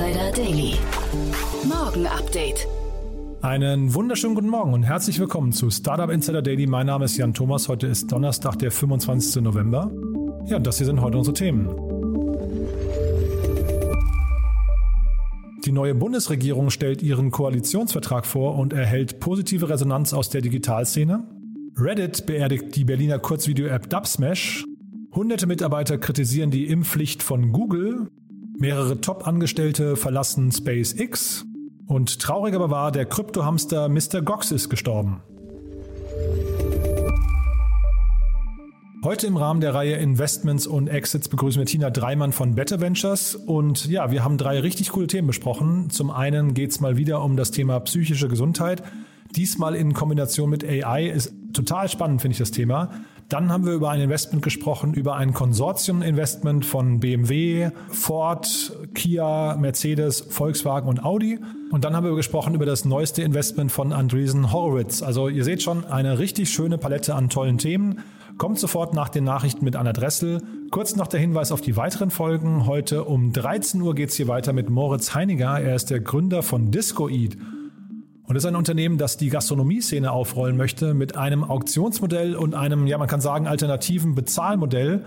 Insider Daily. Morgen Update. Einen wunderschönen guten Morgen und herzlich willkommen zu Startup Insider Daily. Mein Name ist Jan Thomas. Heute ist Donnerstag, der 25. November. Ja, und das hier sind heute unsere Themen. Die neue Bundesregierung stellt ihren Koalitionsvertrag vor und erhält positive Resonanz aus der Digitalszene. Reddit beerdigt die Berliner Kurzvideo-App Dubsmash. Hunderte Mitarbeiter kritisieren die Impfpflicht von Google. Mehrere Top-Angestellte verlassen SpaceX. Und traurig aber war, der Kryptohamster Mr. Gox ist gestorben. Heute im Rahmen der Reihe Investments und Exits begrüßen wir Tina Dreimann von Better Ventures. Und ja, wir haben drei richtig coole Themen besprochen. Zum einen geht es mal wieder um das Thema psychische Gesundheit. Diesmal in Kombination mit AI ist total spannend, finde ich das Thema. Dann haben wir über ein Investment gesprochen, über ein Konsortium-Investment von BMW, Ford, Kia, Mercedes, Volkswagen und Audi. Und dann haben wir gesprochen über das neueste Investment von Andreessen Horowitz. Also ihr seht schon eine richtig schöne Palette an tollen Themen. Kommt sofort nach den Nachrichten mit Anna Dressel. Kurz noch der Hinweis auf die weiteren Folgen. Heute um 13 Uhr geht es hier weiter mit Moritz Heiniger. Er ist der Gründer von Discoeat. Und das ist ein Unternehmen, das die Gastronomie-Szene aufrollen möchte mit einem Auktionsmodell und einem, ja, man kann sagen, alternativen Bezahlmodell,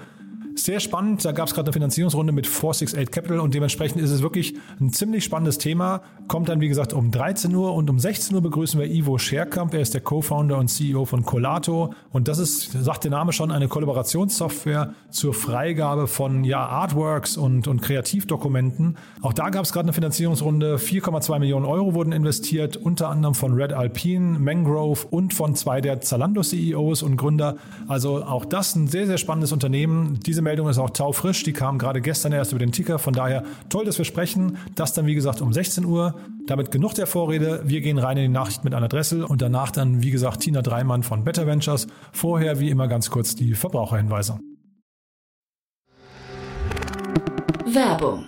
sehr spannend. Da gab es gerade eine Finanzierungsrunde mit 468 Capital und dementsprechend ist es wirklich ein ziemlich spannendes Thema. Kommt dann, wie gesagt, um 13 Uhr und um 16 Uhr begrüßen wir Ivo Scherkamp. Er ist der Co-Founder und CEO von Colato. Und das ist, sagt der Name schon, eine Kollaborationssoftware zur Freigabe von ja, Artworks und, und Kreativdokumenten. Auch da gab es gerade eine Finanzierungsrunde. 4,2 Millionen Euro wurden investiert, unter anderem von Red Alpine, Mangrove und von zwei der Zalando-CEOs und Gründer. Also auch das ein sehr, sehr spannendes Unternehmen. Diese Meldung ist auch taufrisch, die kam gerade gestern erst über den Ticker. Von daher toll, dass wir sprechen. Das dann, wie gesagt, um 16 Uhr. Damit genug der Vorrede. Wir gehen rein in die Nachricht mit Anna Dressel und danach dann, wie gesagt, Tina Dreimann von Better Ventures. Vorher, wie immer, ganz kurz die Verbraucherhinweise. Werbung.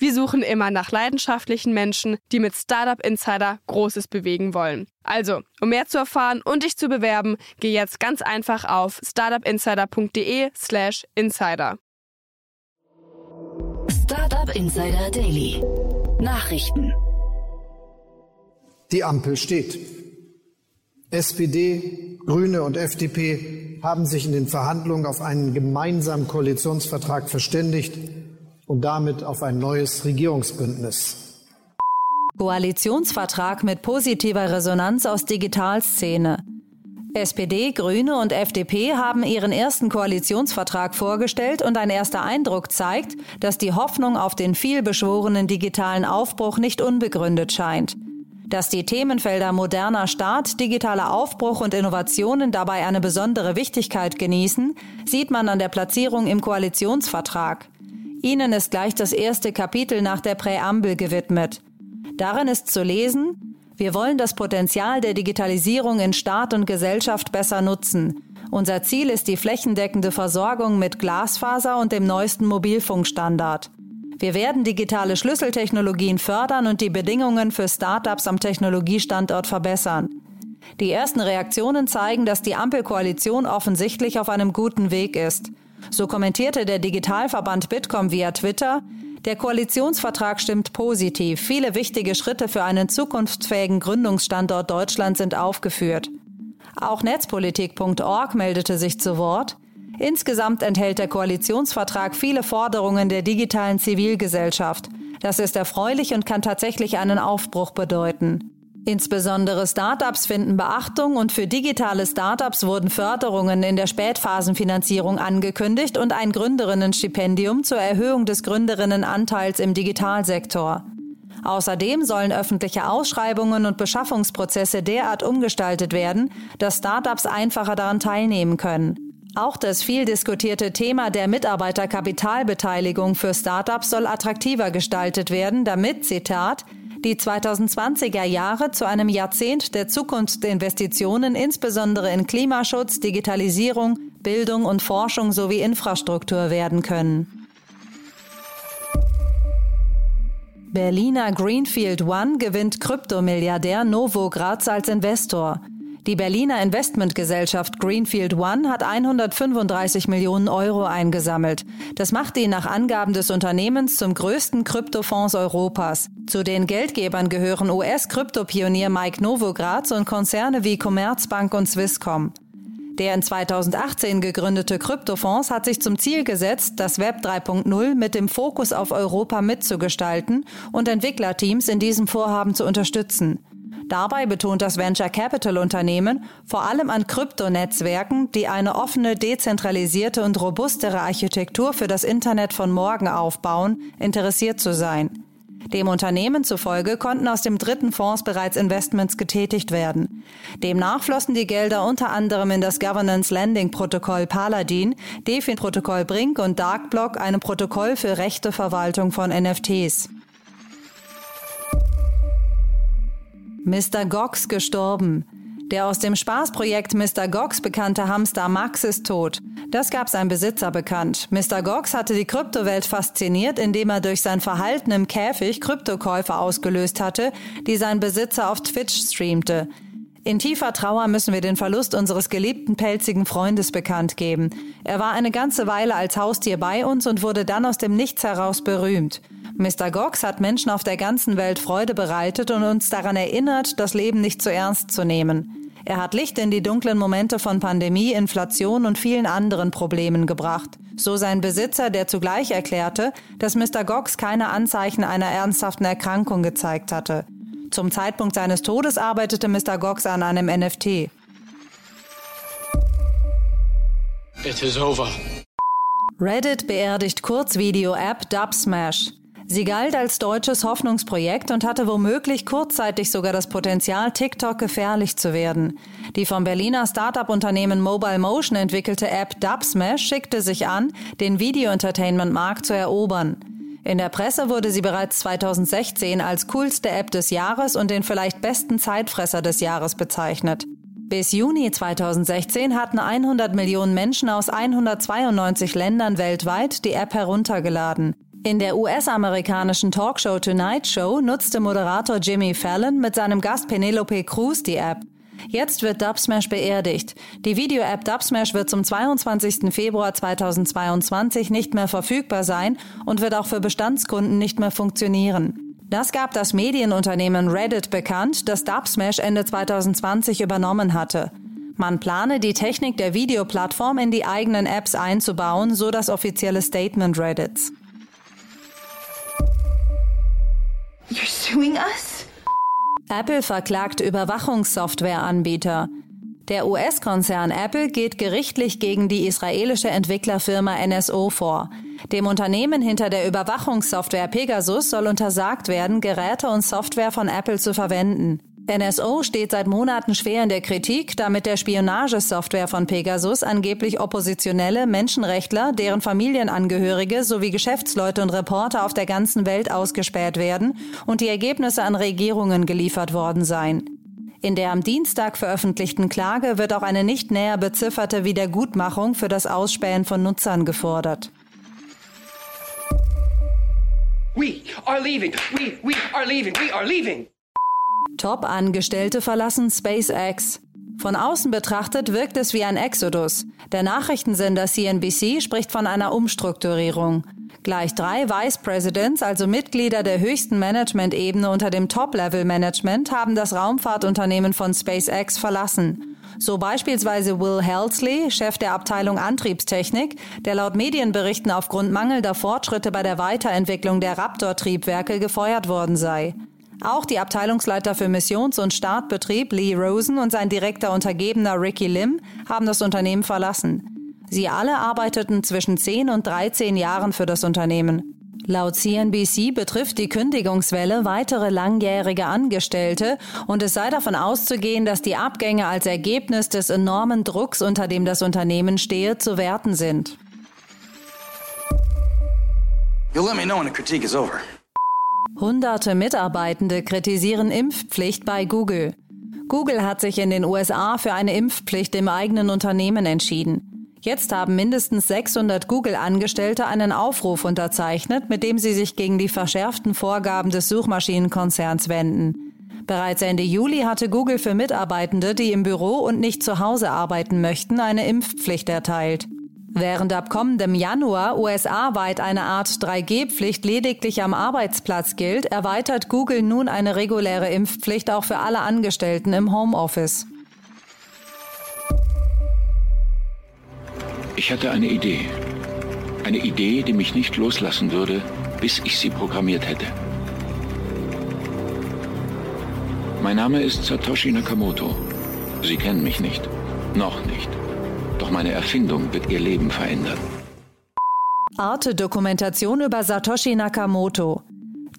Wir suchen immer nach leidenschaftlichen Menschen, die mit Startup Insider Großes bewegen wollen. Also, um mehr zu erfahren und dich zu bewerben, geh jetzt ganz einfach auf startupinsider.de/slash insider. Startup Insider Daily. Nachrichten. Die Ampel steht. SPD, Grüne und FDP haben sich in den Verhandlungen auf einen gemeinsamen Koalitionsvertrag verständigt und damit auf ein neues Regierungsbündnis. Koalitionsvertrag mit positiver Resonanz aus Digitalszene. SPD, Grüne und FDP haben ihren ersten Koalitionsvertrag vorgestellt und ein erster Eindruck zeigt, dass die Hoffnung auf den vielbeschworenen digitalen Aufbruch nicht unbegründet scheint. Dass die Themenfelder moderner Staat, digitaler Aufbruch und Innovationen dabei eine besondere Wichtigkeit genießen, sieht man an der Platzierung im Koalitionsvertrag. Ihnen ist gleich das erste Kapitel nach der Präambel gewidmet. Darin ist zu lesen, wir wollen das Potenzial der Digitalisierung in Staat und Gesellschaft besser nutzen. Unser Ziel ist die flächendeckende Versorgung mit Glasfaser und dem neuesten Mobilfunkstandard. Wir werden digitale Schlüsseltechnologien fördern und die Bedingungen für Startups am Technologiestandort verbessern. Die ersten Reaktionen zeigen, dass die Ampelkoalition offensichtlich auf einem guten Weg ist. So kommentierte der Digitalverband Bitkom via Twitter, der Koalitionsvertrag stimmt positiv. Viele wichtige Schritte für einen zukunftsfähigen Gründungsstandort Deutschland sind aufgeführt. Auch netzpolitik.org meldete sich zu Wort. Insgesamt enthält der Koalitionsvertrag viele Forderungen der digitalen Zivilgesellschaft. Das ist erfreulich und kann tatsächlich einen Aufbruch bedeuten. Insbesondere Startups finden Beachtung und für digitale Startups wurden Förderungen in der Spätphasenfinanzierung angekündigt und ein Gründerinnenstipendium zur Erhöhung des Gründerinnenanteils im Digitalsektor. Außerdem sollen öffentliche Ausschreibungen und Beschaffungsprozesse derart umgestaltet werden, dass Startups einfacher daran teilnehmen können. Auch das viel diskutierte Thema der Mitarbeiterkapitalbeteiligung für Startups soll attraktiver gestaltet werden, damit, Zitat, die 2020er Jahre zu einem Jahrzehnt der Zukunftsinvestitionen insbesondere in Klimaschutz, Digitalisierung, Bildung und Forschung sowie Infrastruktur werden können. Berliner Greenfield One gewinnt Kryptomilliardär Novogratz als Investor. Die Berliner Investmentgesellschaft Greenfield One hat 135 Millionen Euro eingesammelt. Das macht ihn nach Angaben des Unternehmens zum größten Kryptofonds Europas. Zu den Geldgebern gehören US-Kryptopionier Mike Novogratz und Konzerne wie Commerzbank und Swisscom. Der in 2018 gegründete Kryptofonds hat sich zum Ziel gesetzt, das Web 3.0 mit dem Fokus auf Europa mitzugestalten und Entwicklerteams in diesem Vorhaben zu unterstützen. Dabei betont das Venture Capital Unternehmen vor allem an Kryptonetzwerken, die eine offene, dezentralisierte und robustere Architektur für das Internet von morgen aufbauen, interessiert zu sein. Dem Unternehmen zufolge konnten aus dem dritten Fonds bereits Investments getätigt werden. Demnach flossen die Gelder unter anderem in das Governance Lending Protokoll Paladin, DeFi Protokoll Brink und Darkblock, einem Protokoll für rechte Verwaltung von NFTs. Mr. Gox gestorben. Der aus dem Spaßprojekt Mr. Gox bekannte Hamster Max ist tot. Das gab sein Besitzer bekannt. Mr. Gox hatte die Kryptowelt fasziniert, indem er durch sein Verhalten im Käfig Kryptokäufe ausgelöst hatte, die sein Besitzer auf Twitch streamte. In tiefer Trauer müssen wir den Verlust unseres geliebten pelzigen Freundes bekannt geben. Er war eine ganze Weile als Haustier bei uns und wurde dann aus dem Nichts heraus berühmt. Mr. Gox hat Menschen auf der ganzen Welt Freude bereitet und uns daran erinnert, das Leben nicht zu ernst zu nehmen. Er hat Licht in die dunklen Momente von Pandemie, Inflation und vielen anderen Problemen gebracht. So sein Besitzer, der zugleich erklärte, dass Mr. Gox keine Anzeichen einer ernsthaften Erkrankung gezeigt hatte. Zum Zeitpunkt seines Todes arbeitete Mr. Gox an einem NFT. It is over. Reddit beerdigt Kurzvideo-App Dubsmash. Sie galt als deutsches Hoffnungsprojekt und hatte womöglich kurzzeitig sogar das Potenzial, TikTok gefährlich zu werden. Die vom Berliner Startup-Unternehmen Mobile Motion entwickelte App Dubsmash schickte sich an, den Video-Entertainment-Markt zu erobern. In der Presse wurde sie bereits 2016 als coolste App des Jahres und den vielleicht besten Zeitfresser des Jahres bezeichnet. Bis Juni 2016 hatten 100 Millionen Menschen aus 192 Ländern weltweit die App heruntergeladen. In der US-amerikanischen Talkshow Tonight Show nutzte Moderator Jimmy Fallon mit seinem Gast Penelope Cruz die App. Jetzt wird Dubsmash beerdigt. Die Video-App Dubsmash wird zum 22. Februar 2022 nicht mehr verfügbar sein und wird auch für Bestandskunden nicht mehr funktionieren. Das gab das Medienunternehmen Reddit bekannt, das Dubsmash Ende 2020 übernommen hatte. Man plane, die Technik der Videoplattform in die eigenen Apps einzubauen, so das offizielle Statement Reddits. You're suing us? Apple verklagt Überwachungssoftwareanbieter. Der US-Konzern Apple geht gerichtlich gegen die israelische Entwicklerfirma NSO vor. Dem Unternehmen hinter der Überwachungssoftware Pegasus soll untersagt werden, Geräte und Software von Apple zu verwenden. NSO steht seit Monaten schwer in der Kritik, da mit der Spionagesoftware von Pegasus angeblich Oppositionelle, Menschenrechtler, deren Familienangehörige sowie Geschäftsleute und Reporter auf der ganzen Welt ausgespäht werden und die Ergebnisse an Regierungen geliefert worden seien. In der am Dienstag veröffentlichten Klage wird auch eine nicht näher bezifferte Wiedergutmachung für das Ausspähen von Nutzern gefordert. We are leaving. We, we are leaving. We are leaving. Top-Angestellte verlassen SpaceX. Von außen betrachtet wirkt es wie ein Exodus. Der Nachrichtensender CNBC spricht von einer Umstrukturierung. Gleich drei Vice Presidents, also Mitglieder der höchsten Management-Ebene unter dem Top-Level-Management, haben das Raumfahrtunternehmen von SpaceX verlassen. So beispielsweise Will Helsley, Chef der Abteilung Antriebstechnik, der laut Medienberichten aufgrund mangelnder Fortschritte bei der Weiterentwicklung der Raptor-Triebwerke gefeuert worden sei. Auch die Abteilungsleiter für Missions- und Startbetrieb Lee Rosen und sein direkter Untergebener Ricky Lim haben das Unternehmen verlassen. Sie alle arbeiteten zwischen 10 und 13 Jahren für das Unternehmen. Laut CNBC betrifft die Kündigungswelle weitere langjährige Angestellte und es sei davon auszugehen, dass die Abgänge als Ergebnis des enormen Drucks, unter dem das Unternehmen stehe, zu werten sind. Hunderte Mitarbeitende kritisieren Impfpflicht bei Google. Google hat sich in den USA für eine Impfpflicht im eigenen Unternehmen entschieden. Jetzt haben mindestens 600 Google-Angestellte einen Aufruf unterzeichnet, mit dem sie sich gegen die verschärften Vorgaben des Suchmaschinenkonzerns wenden. Bereits Ende Juli hatte Google für Mitarbeitende, die im Büro und nicht zu Hause arbeiten möchten, eine Impfpflicht erteilt. Während ab kommendem Januar USA-weit eine Art 3G-Pflicht lediglich am Arbeitsplatz gilt, erweitert Google nun eine reguläre Impfpflicht auch für alle Angestellten im Homeoffice. Ich hatte eine Idee. Eine Idee, die mich nicht loslassen würde, bis ich sie programmiert hätte. Mein Name ist Satoshi Nakamoto. Sie kennen mich nicht. Noch nicht. Doch meine Erfindung wird Ihr Leben verändern. Arte-Dokumentation über Satoshi Nakamoto.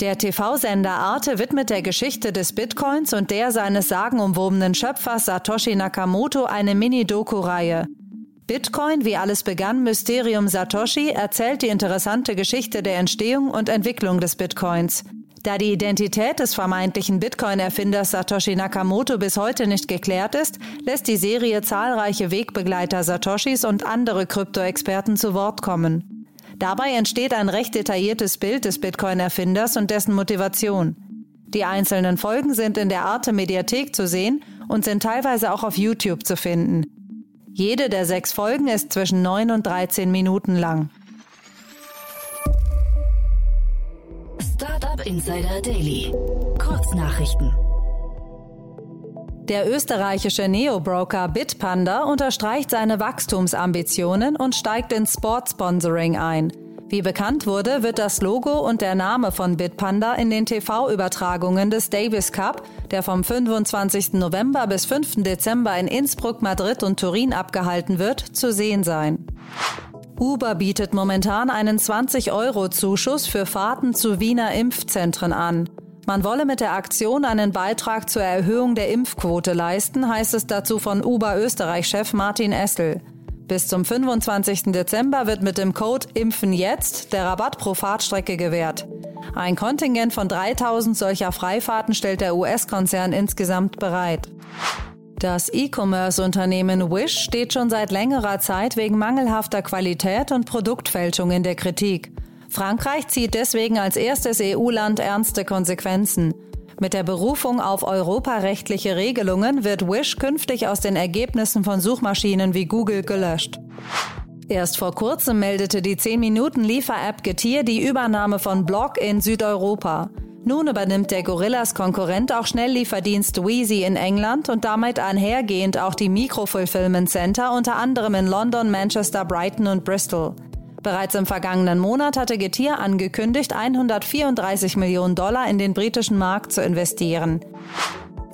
Der TV-Sender Arte widmet der Geschichte des Bitcoins und der seines sagenumwobenen Schöpfers Satoshi Nakamoto eine Mini-Doku-Reihe. Bitcoin, wie alles begann, Mysterium Satoshi, erzählt die interessante Geschichte der Entstehung und Entwicklung des Bitcoins. Da die Identität des vermeintlichen Bitcoin-Erfinders Satoshi Nakamoto bis heute nicht geklärt ist, lässt die Serie zahlreiche Wegbegleiter Satoshis und andere Krypto-Experten zu Wort kommen. Dabei entsteht ein recht detailliertes Bild des Bitcoin-Erfinders und dessen Motivation. Die einzelnen Folgen sind in der Arte Mediathek zu sehen und sind teilweise auch auf YouTube zu finden. Jede der sechs Folgen ist zwischen 9 und 13 Minuten lang. Startup Insider Daily. Kurznachrichten. Der österreichische Neo-Broker Bitpanda unterstreicht seine Wachstumsambitionen und steigt ins Sportsponsoring ein. Wie bekannt wurde, wird das Logo und der Name von Bitpanda in den TV-Übertragungen des Davis Cup, der vom 25. November bis 5. Dezember in Innsbruck, Madrid und Turin abgehalten wird, zu sehen sein. Uber bietet momentan einen 20-Euro-Zuschuss für Fahrten zu Wiener Impfzentren an. Man wolle mit der Aktion einen Beitrag zur Erhöhung der Impfquote leisten, heißt es dazu von Uber Österreich-Chef Martin Essel. Bis zum 25. Dezember wird mit dem Code Impfen jetzt der Rabatt pro Fahrtstrecke gewährt. Ein Kontingent von 3000 solcher Freifahrten stellt der US-Konzern insgesamt bereit. Das E-Commerce-Unternehmen Wish steht schon seit längerer Zeit wegen mangelhafter Qualität und Produktfälschung in der Kritik. Frankreich zieht deswegen als erstes EU-Land ernste Konsequenzen. Mit der Berufung auf europarechtliche Regelungen wird Wish künftig aus den Ergebnissen von Suchmaschinen wie Google gelöscht. Erst vor kurzem meldete die 10-Minuten-Liefer-App Getir die Übernahme von Block in Südeuropa. Nun übernimmt der Gorillas Konkurrent auch Schnelllieferdienst Wheezy in England und damit einhergehend auch die Micro-Fulfillment Center unter anderem in London, Manchester, Brighton und Bristol. Bereits im vergangenen Monat hatte Getir angekündigt, 134 Millionen Dollar in den britischen Markt zu investieren.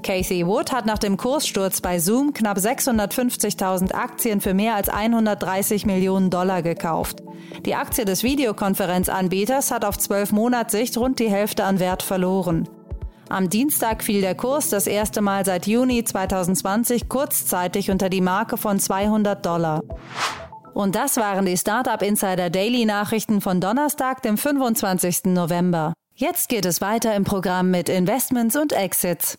Casey Wood hat nach dem Kurssturz bei Zoom knapp 650.000 Aktien für mehr als 130 Millionen Dollar gekauft. Die Aktie des Videokonferenzanbieters hat auf zwölf Monatssicht rund die Hälfte an Wert verloren. Am Dienstag fiel der Kurs das erste Mal seit Juni 2020 kurzzeitig unter die Marke von 200 Dollar. Und das waren die Startup Insider Daily Nachrichten von Donnerstag, dem 25. November. Jetzt geht es weiter im Programm mit Investments und Exits.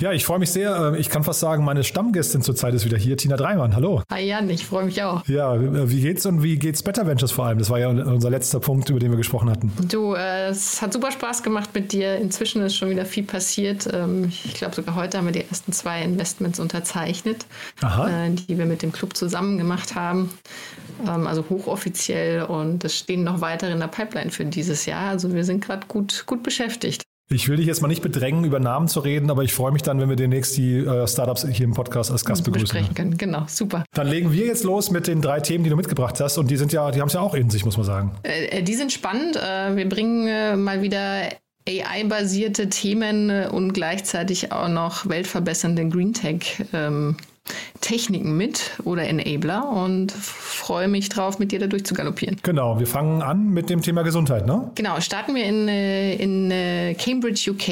Ja, ich freue mich sehr. Ich kann fast sagen, meine Stammgästin zurzeit ist wieder hier, Tina Dreimann. Hallo. Hi Jan, ich freue mich auch. Ja, wie geht's und wie geht's Better Ventures vor allem? Das war ja unser letzter Punkt, über den wir gesprochen hatten. Du, äh, es hat super Spaß gemacht mit dir. Inzwischen ist schon wieder viel passiert. Ähm, ich glaube, sogar heute haben wir die ersten zwei Investments unterzeichnet, äh, die wir mit dem Club zusammen gemacht haben. Ähm, also hochoffiziell und es stehen noch weitere in der Pipeline für dieses Jahr. Also wir sind gerade gut, gut beschäftigt. Ich will dich jetzt mal nicht bedrängen, über Namen zu reden, aber ich freue mich dann, wenn wir demnächst die äh, Startups hier im Podcast als Gast begrüßen. Besprechen können, genau, super. Dann legen wir jetzt los mit den drei Themen, die du mitgebracht hast. Und die sind ja, die haben es ja auch in sich, muss man sagen. Äh, äh die sind spannend. Äh, wir bringen äh, mal wieder AI-basierte Themen äh, und gleichzeitig auch noch weltverbessernde Green Tech ähm, Techniken mit oder Enabler und freue mich drauf, mit dir da durchzugaloppieren. Genau, wir fangen an mit dem Thema Gesundheit, ne? Genau, starten wir in, äh, in äh, Cambridge, UK.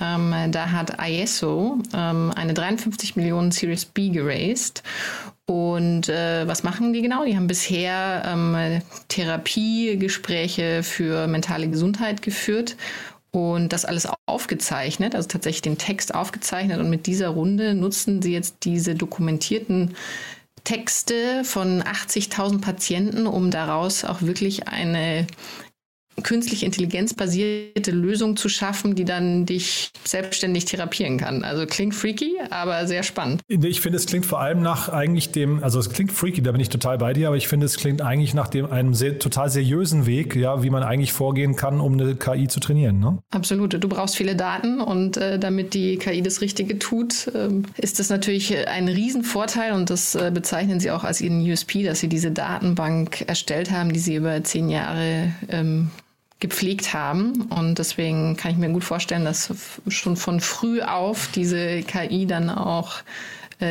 Ähm, da hat ISO ähm, eine 53 Millionen Series B geraced und äh, was machen die genau? Die haben bisher ähm, Therapiegespräche für mentale Gesundheit geführt und das alles aufgezeichnet, also tatsächlich den Text aufgezeichnet. Und mit dieser Runde nutzen sie jetzt diese dokumentierten Texte von 80.000 Patienten, um daraus auch wirklich eine künstliche Intelligenz basierte Lösung zu schaffen, die dann dich selbstständig therapieren kann. Also klingt freaky, aber sehr spannend. Ich finde, es klingt vor allem nach eigentlich dem, also es klingt freaky, da bin ich total bei dir, aber ich finde, es klingt eigentlich nach dem einem sehr, total seriösen Weg, ja, wie man eigentlich vorgehen kann, um eine KI zu trainieren. Ne? Absolut. Du brauchst viele Daten und äh, damit die KI das Richtige tut, äh, ist das natürlich ein Riesenvorteil und das äh, bezeichnen sie auch als ihren USP, dass sie diese Datenbank erstellt haben, die sie über zehn Jahre ähm, gepflegt haben. Und deswegen kann ich mir gut vorstellen, dass schon von früh auf diese KI dann auch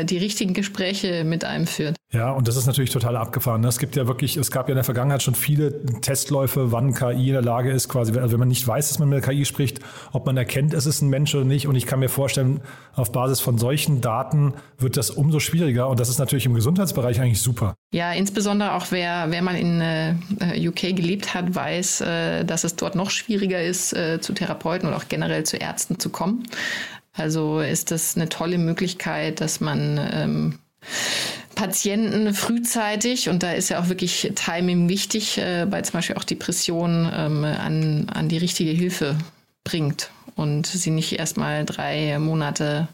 die richtigen Gespräche mit einem führt. Ja, und das ist natürlich total abgefahren. Ne? Es gibt ja wirklich, es gab ja in der Vergangenheit schon viele Testläufe, wann KI in der Lage ist, quasi, also wenn man nicht weiß, dass man mit der KI spricht, ob man erkennt, es ist ein Mensch oder nicht. Und ich kann mir vorstellen, auf Basis von solchen Daten wird das umso schwieriger. Und das ist natürlich im Gesundheitsbereich eigentlich super. Ja, insbesondere auch wer, wer mal in äh, UK gelebt hat, weiß, äh, dass es dort noch schwieriger ist, äh, zu Therapeuten oder auch generell zu Ärzten zu kommen. Also ist das eine tolle Möglichkeit, dass man ähm, Patienten frühzeitig, und da ist ja auch wirklich Timing wichtig, äh, bei zum Beispiel auch Depressionen ähm, an, an die richtige Hilfe bringt und sie nicht erst mal drei Monate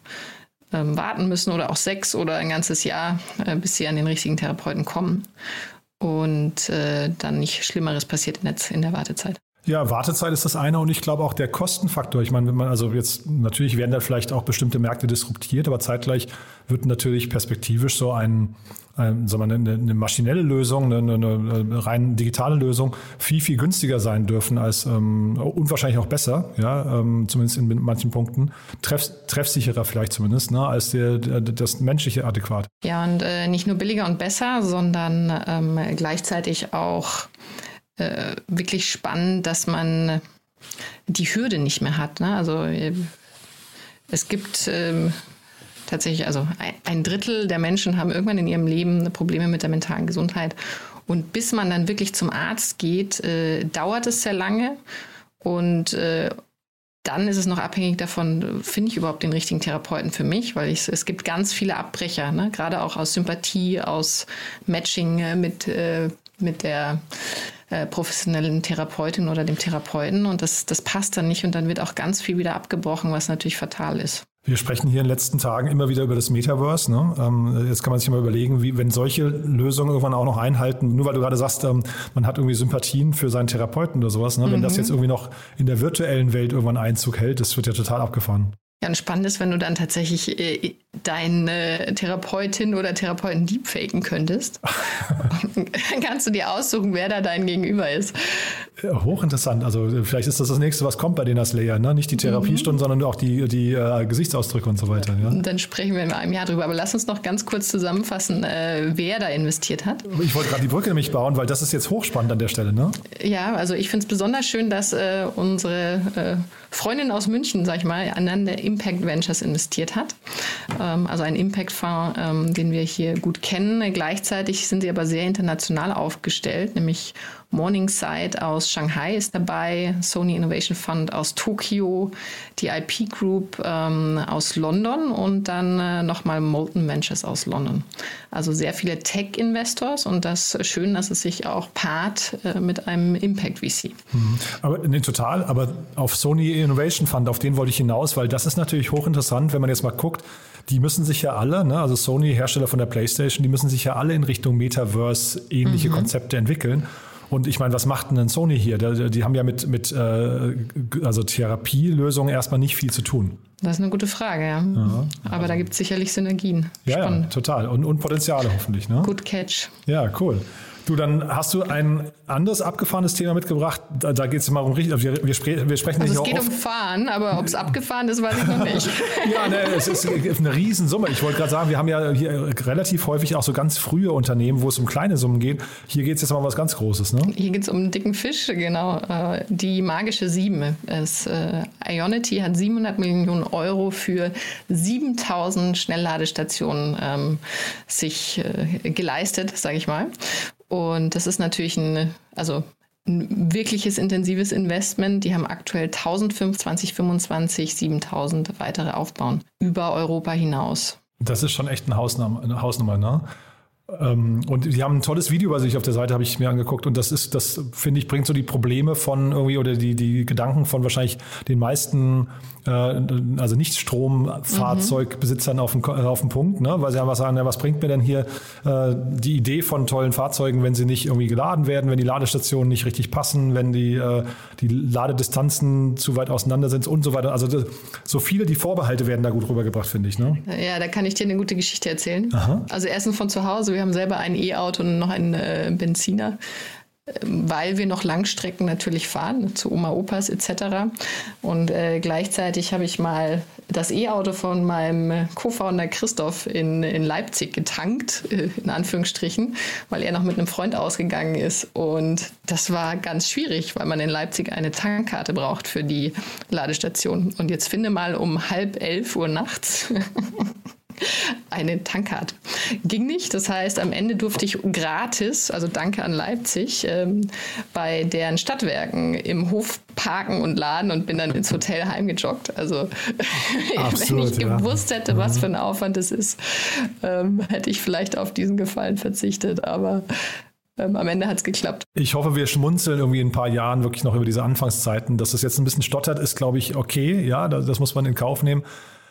ähm, warten müssen oder auch sechs oder ein ganzes Jahr, äh, bis sie an den richtigen Therapeuten kommen und äh, dann nicht Schlimmeres passiert in der, in der Wartezeit. Ja, Wartezeit ist das eine und ich glaube auch der Kostenfaktor. Ich meine, wenn man also jetzt natürlich werden da vielleicht auch bestimmte Märkte disruptiert, aber zeitgleich wird natürlich perspektivisch so ein, ein sagen wir, eine, eine maschinelle Lösung, eine, eine, rein digitale Lösung viel viel günstiger sein dürfen als ähm, und wahrscheinlich auch besser, ja, ähm, zumindest in manchen Punkten treff, treffsicherer vielleicht zumindest, ne, als der, das menschliche adäquat. Ja und äh, nicht nur billiger und besser, sondern ähm, gleichzeitig auch äh, wirklich spannend, dass man die Hürde nicht mehr hat. Ne? Also es gibt ähm, tatsächlich, also ein Drittel der Menschen haben irgendwann in ihrem Leben Probleme mit der mentalen Gesundheit. Und bis man dann wirklich zum Arzt geht, äh, dauert es sehr lange. Und äh, dann ist es noch abhängig davon, finde ich überhaupt den richtigen Therapeuten für mich, weil ich, es gibt ganz viele Abbrecher, ne? gerade auch aus Sympathie, aus Matching äh, mit, äh, mit der äh, professionellen Therapeutin oder dem Therapeuten und das, das passt dann nicht und dann wird auch ganz viel wieder abgebrochen, was natürlich fatal ist. Wir sprechen hier in den letzten Tagen immer wieder über das Metaverse. Ne? Ähm, jetzt kann man sich mal überlegen, wie, wenn solche Lösungen irgendwann auch noch einhalten, nur weil du gerade sagst, ähm, man hat irgendwie Sympathien für seinen Therapeuten oder sowas, ne? wenn mhm. das jetzt irgendwie noch in der virtuellen Welt irgendwann Einzug hält, das wird ja total abgefahren. Ja, und spannend ist, wenn du dann tatsächlich äh, deine Therapeutin oder Therapeuten deepfaken könntest. dann kannst du dir aussuchen, wer da dein Gegenüber ist. Hochinteressant. Also vielleicht ist das das nächste, was kommt bei den Slayer. Ne? Nicht die Therapiestunden, mhm. sondern auch die, die äh, Gesichtsausdrücke und so weiter. Ja? Dann sprechen wir in einem Jahr drüber. Aber lass uns noch ganz kurz zusammenfassen, äh, wer da investiert hat. Ich wollte gerade die Brücke nämlich bauen, weil das ist jetzt hochspannend an der Stelle. Ne? Ja, also ich finde es besonders schön, dass äh, unsere äh, Freundin aus München, sag ich mal, an der Impact Ventures investiert hat. Ähm, also ein Impact-Fonds, ähm, den wir hier gut kennen. Gleichzeitig sind sie aber sehr international aufgestellt, nämlich Morningside aus Shanghai ist dabei, Sony Innovation Fund aus Tokio, die IP Group ähm, aus London und dann äh, nochmal Molten Ventures aus London. Also sehr viele Tech-Investors und das schön, dass es sich auch paart äh, mit einem Impact VC. Mhm. Aber nee, total. Aber auf Sony Innovation Fund, auf den wollte ich hinaus, weil das ist natürlich hochinteressant, wenn man jetzt mal guckt, die müssen sich ja alle, ne, also Sony, Hersteller von der PlayStation, die müssen sich ja alle in Richtung Metaverse ähnliche mhm. Konzepte entwickeln. Und ich meine, was macht denn Sony hier? Die, haben ja mit, mit äh, also Therapielösungen erstmal nicht viel zu tun. Das ist eine gute Frage, ja. ja Aber also. da gibt es sicherlich Synergien. Ja, ja, total. Und, und Potenziale hoffentlich. Ne? Good catch. Ja, cool. Du, dann hast du ein anderes abgefahrenes Thema mitgebracht. Da, da geht es immer um richtig. Wir, wir, spre wir sprechen also es geht oft. um Fahren, aber ob es abgefahren ist, weiß ich noch nicht. ja, ne, es ist eine Riesensumme. Ich wollte gerade sagen, wir haben ja hier relativ häufig auch so ganz frühe Unternehmen, wo es um kleine Summen geht. Hier geht es jetzt mal um was ganz Großes, ne? Hier geht es um einen dicken Fisch, genau. Äh, die magische Sieben. Es, äh, Ionity hat 700 Millionen Euro für 7000 Schnellladestationen ähm, sich äh, geleistet, sage ich mal. Und das ist natürlich ein, also ein wirkliches intensives Investment. Die haben aktuell 1025, 2025 7000 weitere aufbauen über Europa hinaus. Das ist schon echt eine Hausnummer, eine Hausnummer ne? Ähm, und die haben ein tolles Video bei sich auf der Seite, habe ich mir angeguckt. Und das ist, das finde ich, bringt so die Probleme von irgendwie oder die, die Gedanken von wahrscheinlich den meisten äh, also nicht Strommfahrzeugbesitzern mhm. auf, den, auf den Punkt, ne? weil sie einfach sagen, ja, was bringt mir denn hier äh, die Idee von tollen Fahrzeugen, wenn sie nicht irgendwie geladen werden, wenn die Ladestationen nicht richtig passen, wenn die, äh, die Ladedistanzen zu weit auseinander sind und so weiter. Also das, so viele die Vorbehalte werden da gut rübergebracht, finde ich. Ne? Ja, da kann ich dir eine gute Geschichte erzählen. Aha. Also erstens von zu Hause, wir haben selber ein E-Auto und noch einen äh, Benziner weil wir noch Langstrecken natürlich fahren, zu Oma, Opas etc. Und äh, gleichzeitig habe ich mal das E-Auto von meinem Co-Founder Christoph in, in Leipzig getankt, äh, in Anführungsstrichen, weil er noch mit einem Freund ausgegangen ist. Und das war ganz schwierig, weil man in Leipzig eine Tankkarte braucht für die Ladestation. Und jetzt finde mal um halb elf Uhr nachts eine Tankkarte. Ging nicht. Das heißt, am Ende durfte ich gratis, also danke an Leipzig, ähm, bei deren Stadtwerken im Hof parken und laden und bin dann ins Hotel heimgejoggt. Also Absolut, wenn ich ja. gewusst hätte, was mhm. für ein Aufwand es ist, ähm, hätte ich vielleicht auf diesen Gefallen verzichtet. Aber ähm, am Ende hat es geklappt. Ich hoffe, wir schmunzeln irgendwie in ein paar Jahren wirklich noch über diese Anfangszeiten. Dass es jetzt ein bisschen stottert, ist, glaube ich, okay. Ja, das, das muss man in Kauf nehmen.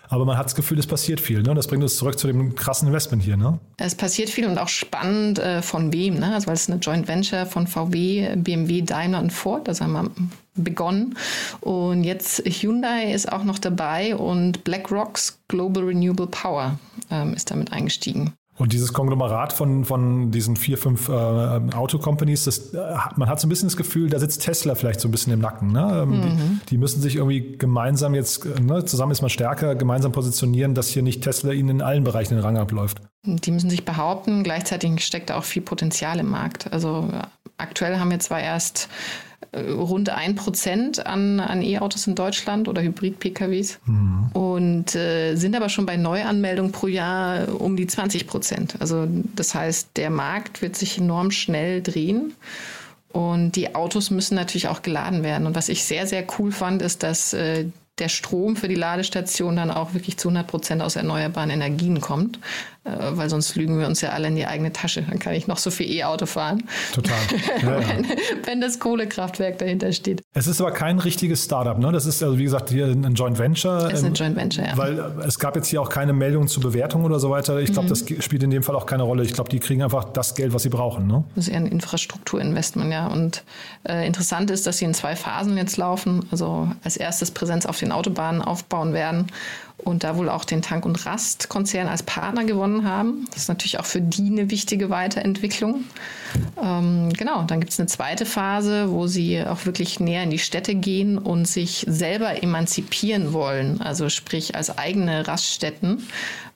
Aber man hat das Gefühl, es passiert viel. Ne? Das bringt uns zurück zu dem krassen Investment hier. Ne? Es passiert viel und auch spannend äh, von wem. Ne? Also weil es eine Joint Venture von VW, BMW, Daimler und Ford. Das haben wir begonnen. Und jetzt Hyundai ist auch noch dabei und BlackRock's Global Renewable Power ähm, ist damit eingestiegen. Und dieses Konglomerat von, von diesen vier, fünf äh, Auto-Companies, das, äh, man hat so ein bisschen das Gefühl, da sitzt Tesla vielleicht so ein bisschen im Nacken. Ne? Ähm, mhm. Die, die, müssen sich irgendwie gemeinsam jetzt, ne, zusammen ist man stärker, gemeinsam positionieren, dass hier nicht Tesla ihnen in allen Bereichen den Rang abläuft. Die müssen sich behaupten, gleichzeitig steckt da auch viel Potenzial im Markt. Also aktuell haben wir zwar erst äh, rund ein Prozent an, an E-Autos in Deutschland oder Hybrid-PKWs mhm. und äh, sind aber schon bei Neuanmeldungen pro Jahr um die 20 Prozent. Also das heißt, der Markt wird sich enorm schnell drehen. Und die Autos müssen natürlich auch geladen werden. Und was ich sehr, sehr cool fand, ist, dass äh, der Strom für die Ladestation dann auch wirklich zu 100 Prozent aus erneuerbaren Energien kommt. Äh, weil sonst lügen wir uns ja alle in die eigene Tasche. Dann kann ich noch so viel E-Auto fahren. Total. Ja, wenn, ja. wenn, das Kohlekraftwerk dahinter steht. Es ist aber kein richtiges Startup, ne? Das ist also wie gesagt hier ein Joint Venture. Es ist ein Joint Venture, ja. Weil es gab jetzt hier auch keine Meldungen zur Bewertung oder so weiter. Ich glaube, mhm. das spielt in dem Fall auch keine Rolle. Ich glaube, die kriegen einfach das Geld, was sie brauchen. Ne? Das ist eher ein Infrastrukturinvestment, ja. Und äh, interessant ist, dass sie in zwei Phasen jetzt laufen. Also als erstes Präsenz auf den Autobahnen aufbauen werden und da wohl auch den Tank- und Rast-Konzern als Partner gewonnen haben. Das ist natürlich auch für die eine wichtige Weiterentwicklung. Ähm, genau, dann gibt es eine zweite Phase, wo sie auch wirklich näher in die Städte gehen und sich selber emanzipieren wollen, also sprich als eigene Raststätten,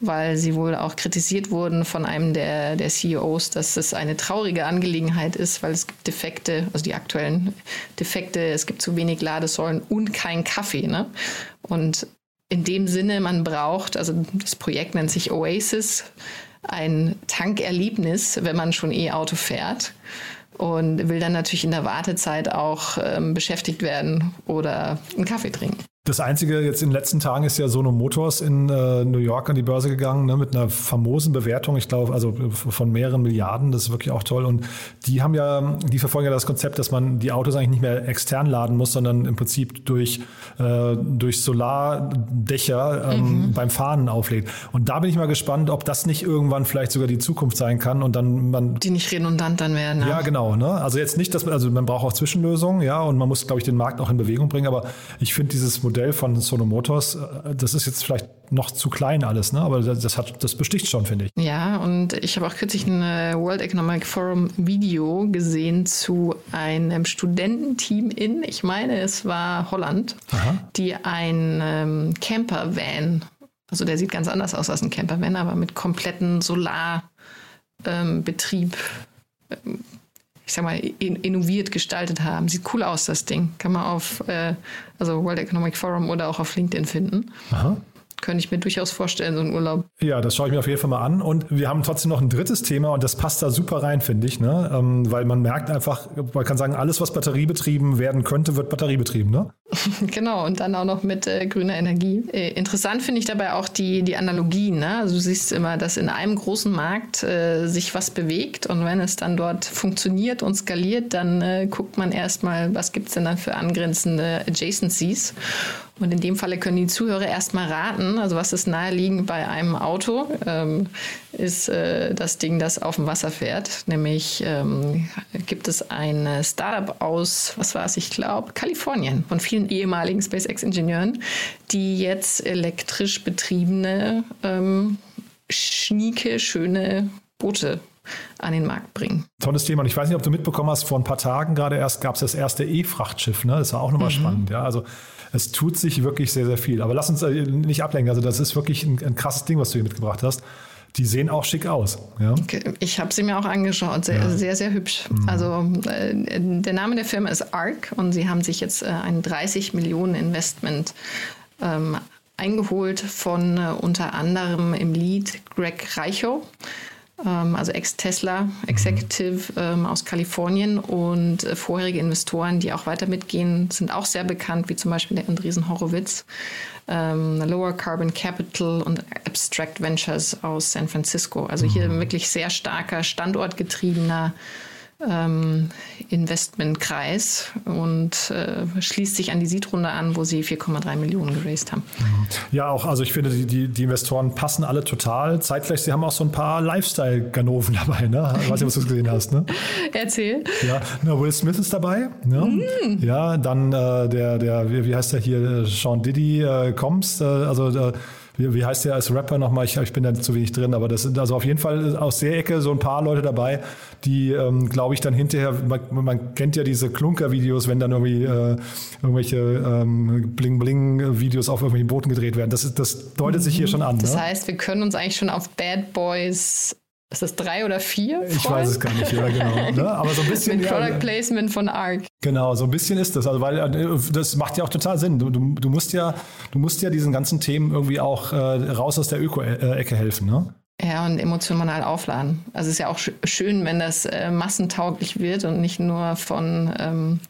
weil sie wohl auch kritisiert wurden von einem der, der CEOs, dass es eine traurige Angelegenheit ist, weil es gibt Defekte, also die aktuellen Defekte, es gibt zu wenig Ladesäulen und kein Kaffee. Ne? Und in dem Sinne, man braucht, also das Projekt nennt sich Oasis, ein Tankerlebnis, wenn man schon E-Auto fährt. und will dann natürlich in der Wartezeit auch ähm, beschäftigt werden oder einen Kaffee trinken. Das Einzige jetzt in den letzten Tagen ist ja Sono Motors in äh, New York an die Börse gegangen, ne, mit einer famosen Bewertung, ich glaube, also von mehreren Milliarden, das ist wirklich auch toll. Und die haben ja, die verfolgen ja das Konzept, dass man die Autos eigentlich nicht mehr extern laden muss, sondern im Prinzip durch, äh, durch Solardächer ähm, mhm. beim Fahren auflädt. Und da bin ich mal gespannt, ob das nicht irgendwann vielleicht sogar die Zukunft sein kann und dann man. Die nicht redundant dann werden. Ja, genau. Ne? Also jetzt nicht, dass man, also man braucht auch Zwischenlösungen, ja, und man muss, glaube ich, den Markt auch in Bewegung bringen, aber ich finde dieses Modell Modell von Sono Motors, äh, das ist jetzt vielleicht noch zu klein alles, ne? aber das, hat, das besticht schon, finde ich. Ja, und ich habe auch kürzlich ein äh, World Economic Forum Video gesehen zu einem Studententeam in, ich meine, es war Holland, Aha. die ein ähm, Camper-Van, also der sieht ganz anders aus als ein Camper-Van, aber mit kompletten Solarbetrieb ähm, ich sag mal, in, innoviert gestaltet haben. Sieht cool aus, das Ding. Kann man auf äh, also World Economic Forum oder auch auf LinkedIn finden. Aha könnte ich mir durchaus vorstellen, so ein Urlaub. Ja, das schaue ich mir auf jeden Fall mal an. Und wir haben trotzdem noch ein drittes Thema und das passt da super rein, finde ich, ne? Ähm, weil man merkt einfach, man kann sagen, alles, was batteriebetrieben werden könnte, wird batteriebetrieben, ne? genau, und dann auch noch mit äh, grüner Energie. Äh, interessant finde ich dabei auch die, die Analogien. Ne? Also du siehst immer, dass in einem großen Markt äh, sich was bewegt und wenn es dann dort funktioniert und skaliert, dann äh, guckt man erstmal, was gibt es denn dann für angrenzende Adjacencies. Und in dem Falle können die Zuhörer erstmal raten, also was ist naheliegend bei einem Auto, ähm, ist äh, das Ding, das auf dem Wasser fährt. Nämlich ähm, gibt es ein Startup aus, was war es, ich glaube, Kalifornien, von vielen ehemaligen SpaceX-Ingenieuren, die jetzt elektrisch betriebene, ähm, schnieke, schöne Boote an den Markt bringen. Tolles Thema. Und ich weiß nicht, ob du mitbekommen hast, vor ein paar Tagen gerade erst gab es das erste E-Frachtschiff. Ne? Das war auch nochmal mhm. spannend. Ja? Also es tut sich wirklich sehr, sehr viel. Aber lass uns äh, nicht ablenken. Also das ist wirklich ein, ein krasses Ding, was du hier mitgebracht hast. Die sehen auch schick aus. Ja? Ich habe sie mir auch angeschaut. Sehr, ja. sehr, sehr hübsch. Mhm. Also äh, der Name der Firma ist ARC und sie haben sich jetzt äh, ein 30 Millionen Investment ähm, eingeholt von äh, unter anderem im Lead Greg Reichow. Ähm, also Ex-Tesla Executive ähm, aus Kalifornien und äh, vorherige Investoren, die auch weiter mitgehen, sind auch sehr bekannt, wie zum Beispiel der Andresen Horowitz, ähm, Lower Carbon Capital und Abstract Ventures aus San Francisco. Also hier mhm. wirklich sehr starker, standortgetriebener ähm, Investmentkreis und äh, schließt sich an die Seed-Runde an, wo sie 4,3 Millionen geraced haben. Mhm. Ja, auch, also ich finde, die, die, die, Investoren passen alle total. Zeitgleich, sie haben auch so ein paar Lifestyle-Ganoven dabei, ne? Ich weiß nicht, was du gesehen hast, ne? Erzähl. Ja, na, Will Smith ist dabei. Ne? Mm. Ja, dann äh, der, der, wie, wie heißt der hier, Sean Diddy, äh, Combs, äh, also äh, wie, wie heißt der als Rapper nochmal? Ich, ich bin da zu wenig drin, aber das sind also auf jeden Fall aus der Ecke so ein paar Leute dabei, die, ähm, glaube ich, dann hinterher, man, man, kennt ja diese Klunker-Videos, wenn dann irgendwie äh, irgendwelche ähm, Bling-Bling-Videos auf irgendwelchen Booten gedreht werden. Das, ist, das deutet sich hier mhm. schon an. Das ne? heißt, wir können uns eigentlich schon auf Bad Boys ist das drei oder vier? Ich weiß es gar nicht, ja, genau. Ne? Aber so ein bisschen. Mit Product ja, Placement von ARC. Genau, so ein bisschen ist das. Also, weil äh, das macht ja auch total Sinn. Du, du, du musst ja, du musst ja diesen ganzen Themen irgendwie auch äh, raus aus der Öko-Ecke helfen, ne? Ja, und emotional aufladen. Also es ist ja auch schön, wenn das äh, massentauglich wird und nicht nur von ähm,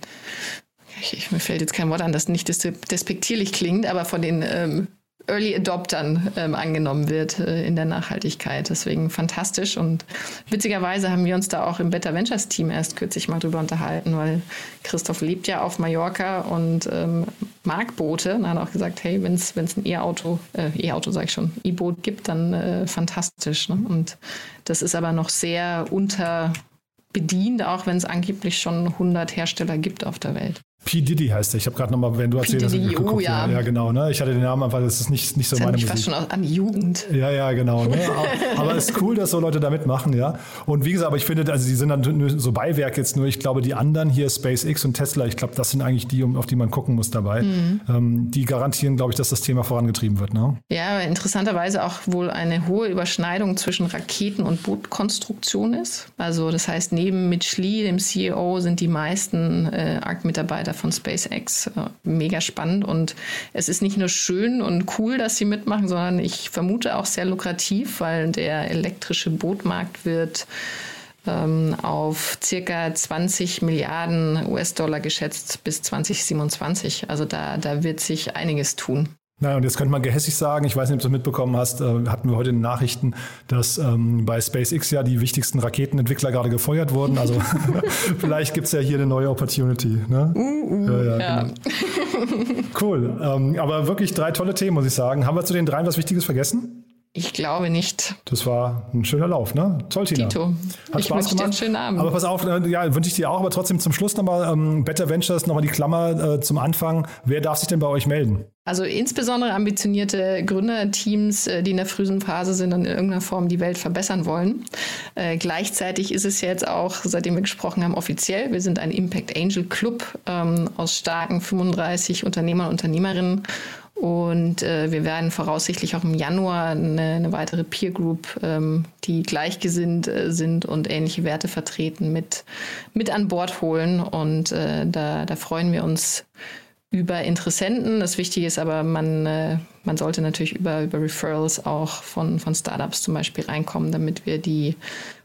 ich, mir fällt jetzt kein Wort an, das nicht despektierlich klingt, aber von den ähm, Early Adoptern ähm, angenommen wird äh, in der Nachhaltigkeit. Deswegen fantastisch und witzigerweise haben wir uns da auch im Better Ventures Team erst kürzlich mal drüber unterhalten, weil Christoph lebt ja auf Mallorca und ähm, mag Boote und hat auch gesagt, hey, wenn es ein E-Auto, äh, E-Auto sage ich schon, E-Boot gibt, dann äh, fantastisch. Ne? Und das ist aber noch sehr unterbedient, auch wenn es angeblich schon 100 Hersteller gibt auf der Welt. P. Diddy heißt er. Ich habe gerade nochmal, wenn du erzählt hast, geguckt. Oh, ja. ja, genau. Ne? Ich hatte den Namen einfach, das ist nicht, nicht so das meine Musik. fast schon an Jugend. Ja, ja, genau. Ne? aber es ist cool, dass so Leute da mitmachen, ja. Und wie gesagt, aber ich finde, also die sind dann so Beiwerk jetzt nur. Ich glaube, die anderen hier, SpaceX und Tesla, ich glaube, das sind eigentlich die, auf die man gucken muss dabei. Mhm. Ähm, die garantieren, glaube ich, dass das Thema vorangetrieben wird. Ne? Ja, interessanterweise auch wohl eine hohe Überschneidung zwischen Raketen und Bootkonstruktion ist. Also das heißt, neben Mitch Lee, dem CEO, sind die meisten äh, ARC-Mitarbeiter von SpaceX äh, mega spannend und es ist nicht nur schön und cool, dass sie mitmachen, sondern ich vermute auch sehr lukrativ, weil der elektrische Bootmarkt wird ähm, auf circa 20 Milliarden US-Dollar geschätzt bis 2027. Also da, da wird sich einiges tun. Na, und jetzt könnte man gehässig sagen, ich weiß nicht, ob du es mitbekommen hast, äh, hatten wir heute in den Nachrichten, dass ähm, bei SpaceX ja die wichtigsten Raketenentwickler gerade gefeuert wurden. Also vielleicht gibt es ja hier eine neue Opportunity. Ne? Uh, uh, ja, ja, ja. Genau. cool. Ähm, aber wirklich drei tolle Themen, muss ich sagen. Haben wir zu den dreien was Wichtiges vergessen? Ich glaube nicht. Das war ein schöner Lauf, ne? Toll, Tina. Tito. Hat ich Spaß gemacht. Dir einen schönen Abend. Aber pass auf, äh, ja, wünsche ich dir auch, aber trotzdem zum Schluss nochmal ähm, Better Ventures, nochmal die Klammer äh, zum Anfang. Wer darf sich denn bei euch melden? Also insbesondere ambitionierte Gründerteams, äh, die in der frühen Phase sind und in irgendeiner Form die Welt verbessern wollen. Äh, gleichzeitig ist es jetzt auch, seitdem wir gesprochen haben, offiziell. Wir sind ein Impact Angel Club ähm, aus starken 35 Unternehmern und Unternehmerinnen und äh, wir werden voraussichtlich auch im Januar eine, eine weitere Peer Group, ähm, die gleichgesinnt äh, sind und ähnliche Werte vertreten, mit, mit an Bord holen. Und äh, da, da freuen wir uns über Interessenten. Das Wichtige ist aber, man, äh, man sollte natürlich über, über Referrals auch von, von Startups zum Beispiel reinkommen, damit wir die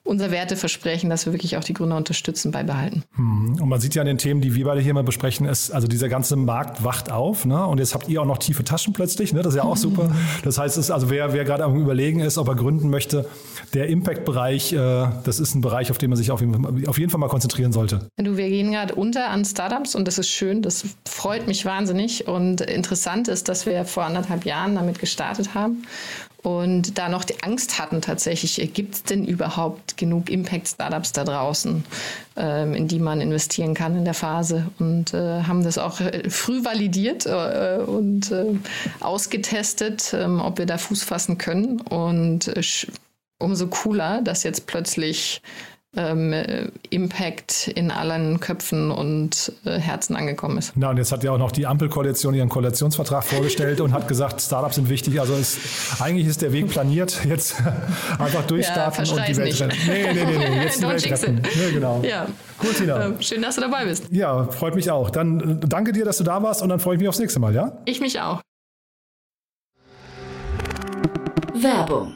unser Werteversprechen, dass wir wirklich auch die Gründer unterstützen, beibehalten. Hm. Und man sieht ja an den Themen, die wir beide hier mal besprechen, ist, also dieser ganze Markt wacht auf, ne? Und jetzt habt ihr auch noch tiefe Taschen plötzlich, ne? Das ist ja auch super. Das heißt, es ist also wer, wer gerade am überlegen ist, ob er gründen möchte, der Impact-Bereich, äh, das ist ein Bereich, auf den man sich auf jeden, auf jeden Fall mal konzentrieren sollte. Du, wir gehen gerade unter an Startups und das ist schön, das freut mich wahnsinnig. Und interessant ist, dass wir vor anderthalb Jahren damit gestartet haben und da noch die Angst hatten tatsächlich, äh, gibt es denn überhaupt genug Impact-Startups da draußen, ähm, in die man investieren kann in der Phase? Und äh, haben das auch äh, früh validiert äh, und äh, ausgetestet, ähm, ob wir da Fuß fassen können. Und äh, umso cooler, dass jetzt plötzlich ähm, Impact in allen Köpfen und äh, Herzen angekommen ist. Na, und jetzt hat ja auch noch die Ampelkoalition ihren Koalitionsvertrag vorgestellt und hat gesagt, Startups sind wichtig. Also es, eigentlich ist der Weg planiert. Jetzt einfach durchstarten ja, und die Welt nicht. retten. Nee, nee, nee, nee. Jetzt die Welt retten. Nee, genau. Ja. Cool, Tina. Ähm, schön, dass du dabei bist. Ja, freut mich auch. Dann äh, danke dir, dass du da warst und dann freue ich mich aufs nächste Mal, ja? Ich mich auch. Werbung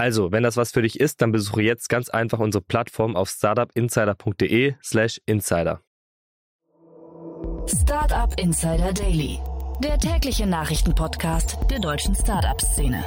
Also, wenn das was für dich ist, dann besuche jetzt ganz einfach unsere Plattform auf startupinsider.de/slash insider. Startup Insider Daily, der tägliche Nachrichtenpodcast der deutschen Startup-Szene.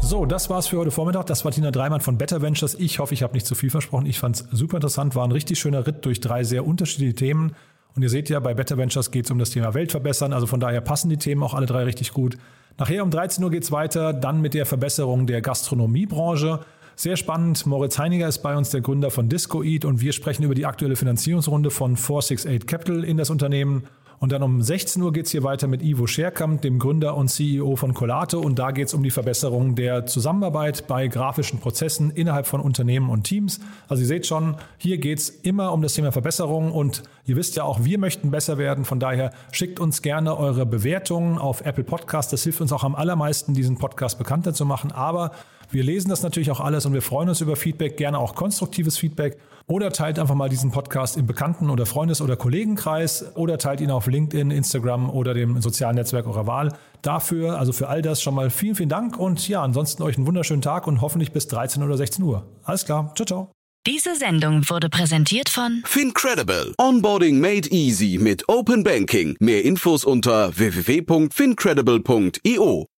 So, das war's für heute Vormittag. Das war Tina Dreimann von Better Ventures. Ich hoffe, ich habe nicht zu viel versprochen. Ich fand es super interessant. War ein richtig schöner Ritt durch drei sehr unterschiedliche Themen. Und ihr seht ja, bei Better Ventures geht es um das Thema Welt verbessern. Also von daher passen die Themen auch alle drei richtig gut. Nachher um 13 Uhr geht es weiter, dann mit der Verbesserung der Gastronomiebranche. Sehr spannend. Moritz Heiniger ist bei uns der Gründer von Disco Eat und wir sprechen über die aktuelle Finanzierungsrunde von 468 Capital in das Unternehmen. Und dann um 16 Uhr geht es hier weiter mit Ivo Scherkamp, dem Gründer und CEO von Colate. Und da geht es um die Verbesserung der Zusammenarbeit bei grafischen Prozessen innerhalb von Unternehmen und Teams. Also ihr seht schon, hier geht es immer um das Thema Verbesserung. Und ihr wisst ja auch, wir möchten besser werden. Von daher schickt uns gerne eure Bewertungen auf Apple Podcast. Das hilft uns auch am allermeisten, diesen Podcast bekannter zu machen. Aber wir lesen das natürlich auch alles und wir freuen uns über Feedback, gerne auch konstruktives Feedback. Oder teilt einfach mal diesen Podcast im Bekannten- oder Freundes- oder Kollegenkreis oder teilt ihn auf LinkedIn, Instagram oder dem sozialen Netzwerk eurer Wahl. Dafür, also für all das schon mal vielen, vielen Dank und ja, ansonsten euch einen wunderschönen Tag und hoffentlich bis 13 oder 16 Uhr. Alles klar, ciao, ciao. Diese Sendung wurde präsentiert von Fincredible. Onboarding made easy mit Open Banking. Mehr Infos unter www.fincredible.io.